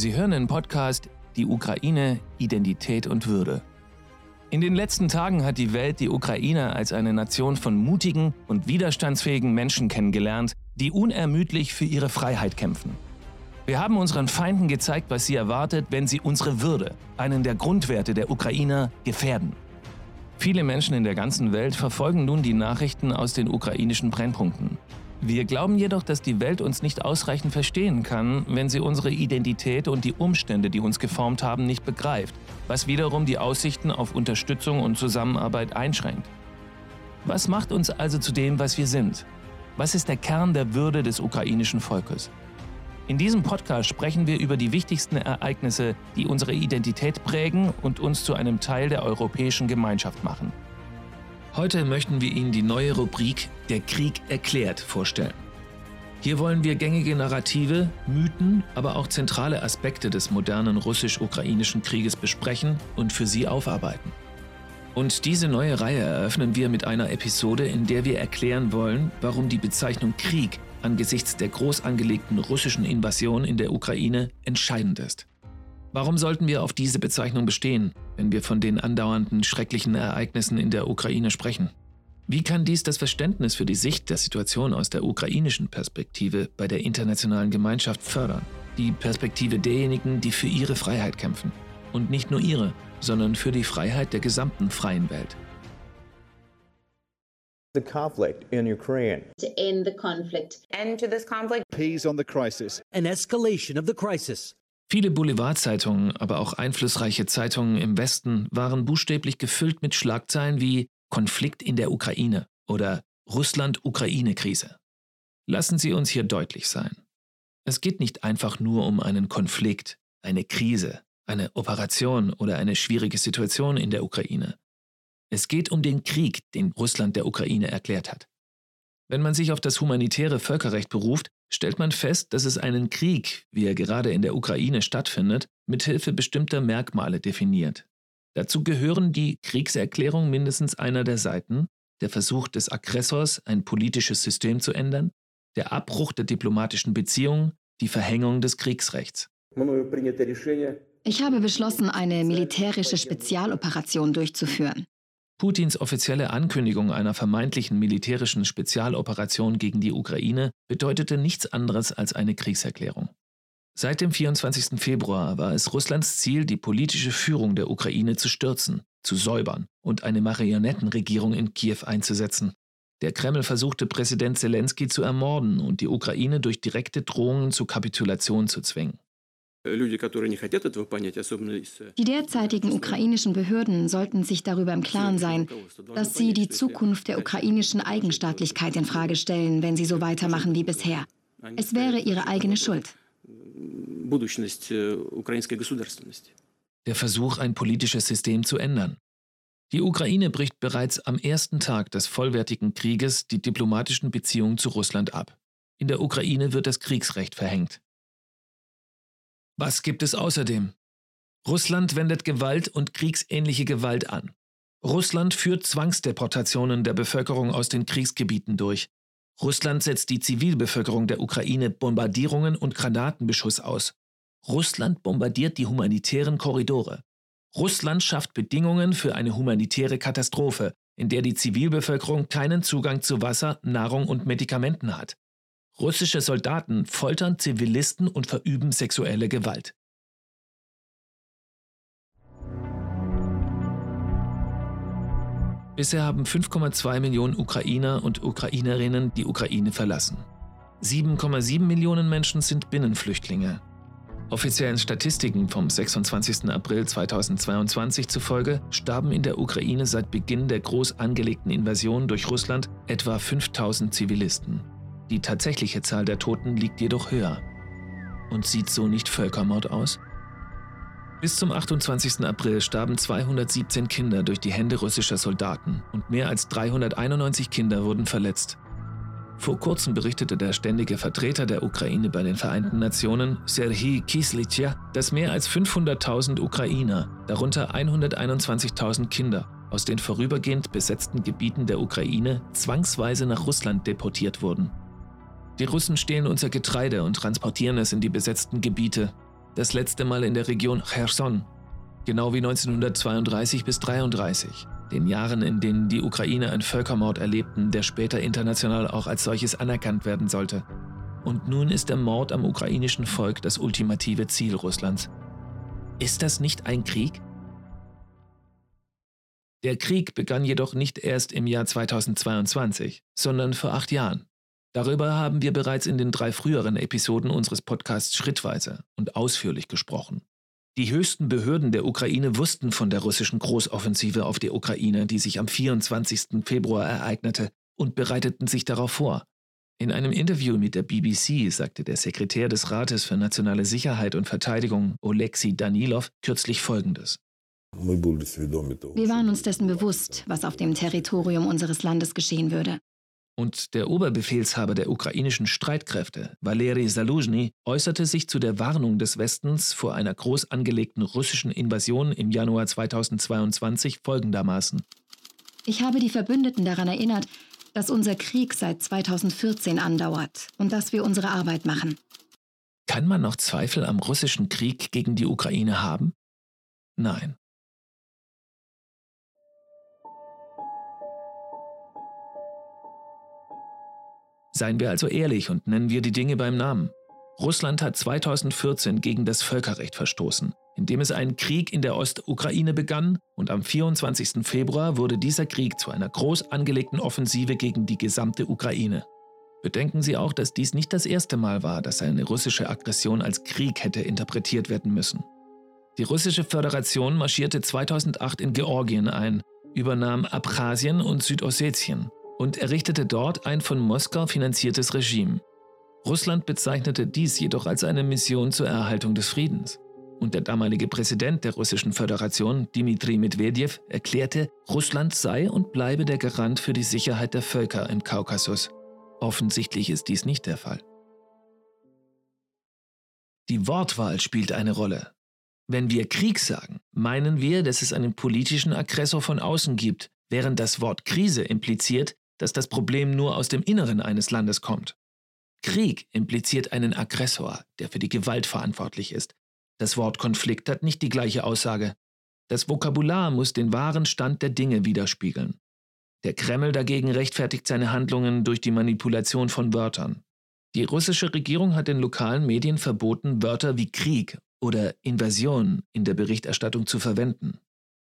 Sie hören den Podcast Die Ukraine, Identität und Würde. In den letzten Tagen hat die Welt die Ukraine als eine Nation von mutigen und widerstandsfähigen Menschen kennengelernt, die unermüdlich für ihre Freiheit kämpfen. Wir haben unseren Feinden gezeigt, was sie erwartet, wenn sie unsere Würde, einen der Grundwerte der Ukrainer, gefährden. Viele Menschen in der ganzen Welt verfolgen nun die Nachrichten aus den ukrainischen Brennpunkten. Wir glauben jedoch, dass die Welt uns nicht ausreichend verstehen kann, wenn sie unsere Identität und die Umstände, die uns geformt haben, nicht begreift, was wiederum die Aussichten auf Unterstützung und Zusammenarbeit einschränkt. Was macht uns also zu dem, was wir sind? Was ist der Kern der Würde des ukrainischen Volkes? In diesem Podcast sprechen wir über die wichtigsten Ereignisse, die unsere Identität prägen und uns zu einem Teil der europäischen Gemeinschaft machen. Heute möchten wir Ihnen die neue Rubrik Der Krieg erklärt vorstellen. Hier wollen wir gängige Narrative, Mythen, aber auch zentrale Aspekte des modernen russisch-ukrainischen Krieges besprechen und für Sie aufarbeiten. Und diese neue Reihe eröffnen wir mit einer Episode, in der wir erklären wollen, warum die Bezeichnung Krieg angesichts der groß angelegten russischen Invasion in der Ukraine entscheidend ist. Warum sollten wir auf diese Bezeichnung bestehen, wenn wir von den andauernden schrecklichen Ereignissen in der Ukraine sprechen? Wie kann dies das Verständnis für die Sicht der Situation aus der ukrainischen Perspektive bei der internationalen Gemeinschaft fördern? Die Perspektive derjenigen, die für ihre Freiheit kämpfen. Und nicht nur ihre, sondern für die Freiheit der gesamten freien Welt. The conflict in Ukraine. to end the conflict. end to this conflict. Peace on the crisis. an escalation of the crisis. Viele Boulevardzeitungen, aber auch einflussreiche Zeitungen im Westen waren buchstäblich gefüllt mit Schlagzeilen wie Konflikt in der Ukraine oder Russland-Ukraine-Krise. Lassen Sie uns hier deutlich sein. Es geht nicht einfach nur um einen Konflikt, eine Krise, eine Operation oder eine schwierige Situation in der Ukraine. Es geht um den Krieg, den Russland der Ukraine erklärt hat. Wenn man sich auf das humanitäre Völkerrecht beruft, stellt man fest, dass es einen Krieg, wie er gerade in der Ukraine stattfindet, mithilfe bestimmter Merkmale definiert. Dazu gehören die Kriegserklärung mindestens einer der Seiten, der Versuch des Aggressors, ein politisches System zu ändern, der Abbruch der diplomatischen Beziehungen, die Verhängung des Kriegsrechts. Ich habe beschlossen, eine militärische Spezialoperation durchzuführen. Putins offizielle Ankündigung einer vermeintlichen militärischen Spezialoperation gegen die Ukraine bedeutete nichts anderes als eine Kriegserklärung. Seit dem 24. Februar war es Russlands Ziel, die politische Führung der Ukraine zu stürzen, zu säubern und eine Marionettenregierung in Kiew einzusetzen. Der Kreml versuchte Präsident Zelensky zu ermorden und die Ukraine durch direkte Drohungen zur Kapitulation zu zwingen. Die derzeitigen ukrainischen Behörden sollten sich darüber im Klaren sein, dass sie die Zukunft der ukrainischen Eigenstaatlichkeit in Frage stellen, wenn sie so weitermachen wie bisher. Es wäre ihre eigene Schuld. Der Versuch, ein politisches System zu ändern. Die Ukraine bricht bereits am ersten Tag des vollwertigen Krieges die diplomatischen Beziehungen zu Russland ab. In der Ukraine wird das Kriegsrecht verhängt. Was gibt es außerdem? Russland wendet Gewalt und kriegsähnliche Gewalt an. Russland führt Zwangsdeportationen der Bevölkerung aus den Kriegsgebieten durch. Russland setzt die Zivilbevölkerung der Ukraine Bombardierungen und Granatenbeschuss aus. Russland bombardiert die humanitären Korridore. Russland schafft Bedingungen für eine humanitäre Katastrophe, in der die Zivilbevölkerung keinen Zugang zu Wasser, Nahrung und Medikamenten hat. Russische Soldaten foltern Zivilisten und verüben sexuelle Gewalt. Bisher haben 5,2 Millionen Ukrainer und Ukrainerinnen die Ukraine verlassen. 7,7 Millionen Menschen sind Binnenflüchtlinge. Offiziellen Statistiken vom 26. April 2022 zufolge starben in der Ukraine seit Beginn der groß angelegten Invasion durch Russland etwa 5000 Zivilisten. Die tatsächliche Zahl der Toten liegt jedoch höher. Und sieht so nicht Völkermord aus? Bis zum 28. April starben 217 Kinder durch die Hände russischer Soldaten und mehr als 391 Kinder wurden verletzt. Vor kurzem berichtete der ständige Vertreter der Ukraine bei den Vereinten Nationen, Serhii Kislitja, dass mehr als 500.000 Ukrainer, darunter 121.000 Kinder, aus den vorübergehend besetzten Gebieten der Ukraine zwangsweise nach Russland deportiert wurden. Die Russen stehlen unser Getreide und transportieren es in die besetzten Gebiete. das letzte Mal in der Region Cherson, genau wie 1932 bis 1933, den Jahren, in denen die Ukraine einen Völkermord erlebten, der später international auch als solches anerkannt werden sollte. Und nun ist der Mord am ukrainischen Volk das ultimative Ziel Russlands. Ist das nicht ein Krieg? Der Krieg begann jedoch nicht erst im Jahr 2022, sondern vor acht Jahren. Darüber haben wir bereits in den drei früheren Episoden unseres Podcasts schrittweise und ausführlich gesprochen. Die höchsten Behörden der Ukraine wussten von der russischen Großoffensive auf die Ukraine, die sich am 24. Februar ereignete, und bereiteten sich darauf vor. In einem Interview mit der BBC sagte der Sekretär des Rates für nationale Sicherheit und Verteidigung, Oleksiy Danilov, kürzlich Folgendes. Wir waren uns dessen bewusst, was auf dem Territorium unseres Landes geschehen würde. Und der Oberbefehlshaber der ukrainischen Streitkräfte, Valery Saluzhny, äußerte sich zu der Warnung des Westens vor einer groß angelegten russischen Invasion im Januar 2022 folgendermaßen. Ich habe die Verbündeten daran erinnert, dass unser Krieg seit 2014 andauert und dass wir unsere Arbeit machen. Kann man noch Zweifel am russischen Krieg gegen die Ukraine haben? Nein. Seien wir also ehrlich und nennen wir die Dinge beim Namen. Russland hat 2014 gegen das Völkerrecht verstoßen, indem es einen Krieg in der Ostukraine begann und am 24. Februar wurde dieser Krieg zu einer groß angelegten Offensive gegen die gesamte Ukraine. Bedenken Sie auch, dass dies nicht das erste Mal war, dass eine russische Aggression als Krieg hätte interpretiert werden müssen. Die russische Föderation marschierte 2008 in Georgien ein, übernahm Abchasien und Südossetien und errichtete dort ein von Moskau finanziertes Regime. Russland bezeichnete dies jedoch als eine Mission zur Erhaltung des Friedens. Und der damalige Präsident der Russischen Föderation, Dmitri Medvedev, erklärte, Russland sei und bleibe der Garant für die Sicherheit der Völker im Kaukasus. Offensichtlich ist dies nicht der Fall. Die Wortwahl spielt eine Rolle. Wenn wir Krieg sagen, meinen wir, dass es einen politischen Aggressor von außen gibt, während das Wort Krise impliziert, dass das Problem nur aus dem Inneren eines Landes kommt. Krieg impliziert einen Aggressor, der für die Gewalt verantwortlich ist. Das Wort Konflikt hat nicht die gleiche Aussage. Das Vokabular muss den wahren Stand der Dinge widerspiegeln. Der Kreml dagegen rechtfertigt seine Handlungen durch die Manipulation von Wörtern. Die russische Regierung hat den lokalen Medien verboten, Wörter wie Krieg oder Invasion in der Berichterstattung zu verwenden.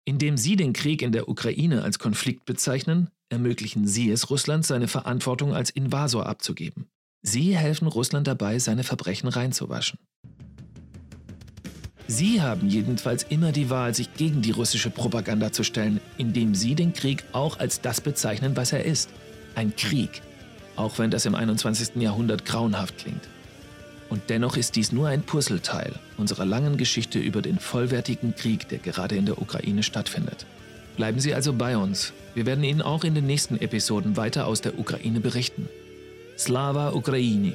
Indem sie den Krieg in der Ukraine als Konflikt bezeichnen, ermöglichen Sie es Russland, seine Verantwortung als Invasor abzugeben. Sie helfen Russland dabei, seine Verbrechen reinzuwaschen. Sie haben jedenfalls immer die Wahl, sich gegen die russische Propaganda zu stellen, indem Sie den Krieg auch als das bezeichnen, was er ist. Ein Krieg. Auch wenn das im 21. Jahrhundert grauenhaft klingt. Und dennoch ist dies nur ein Puzzleteil unserer langen Geschichte über den vollwertigen Krieg, der gerade in der Ukraine stattfindet. Bleiben Sie also bei uns. Wir werden Ihnen auch in den nächsten Episoden weiter aus der Ukraine berichten. Slava Ukraini!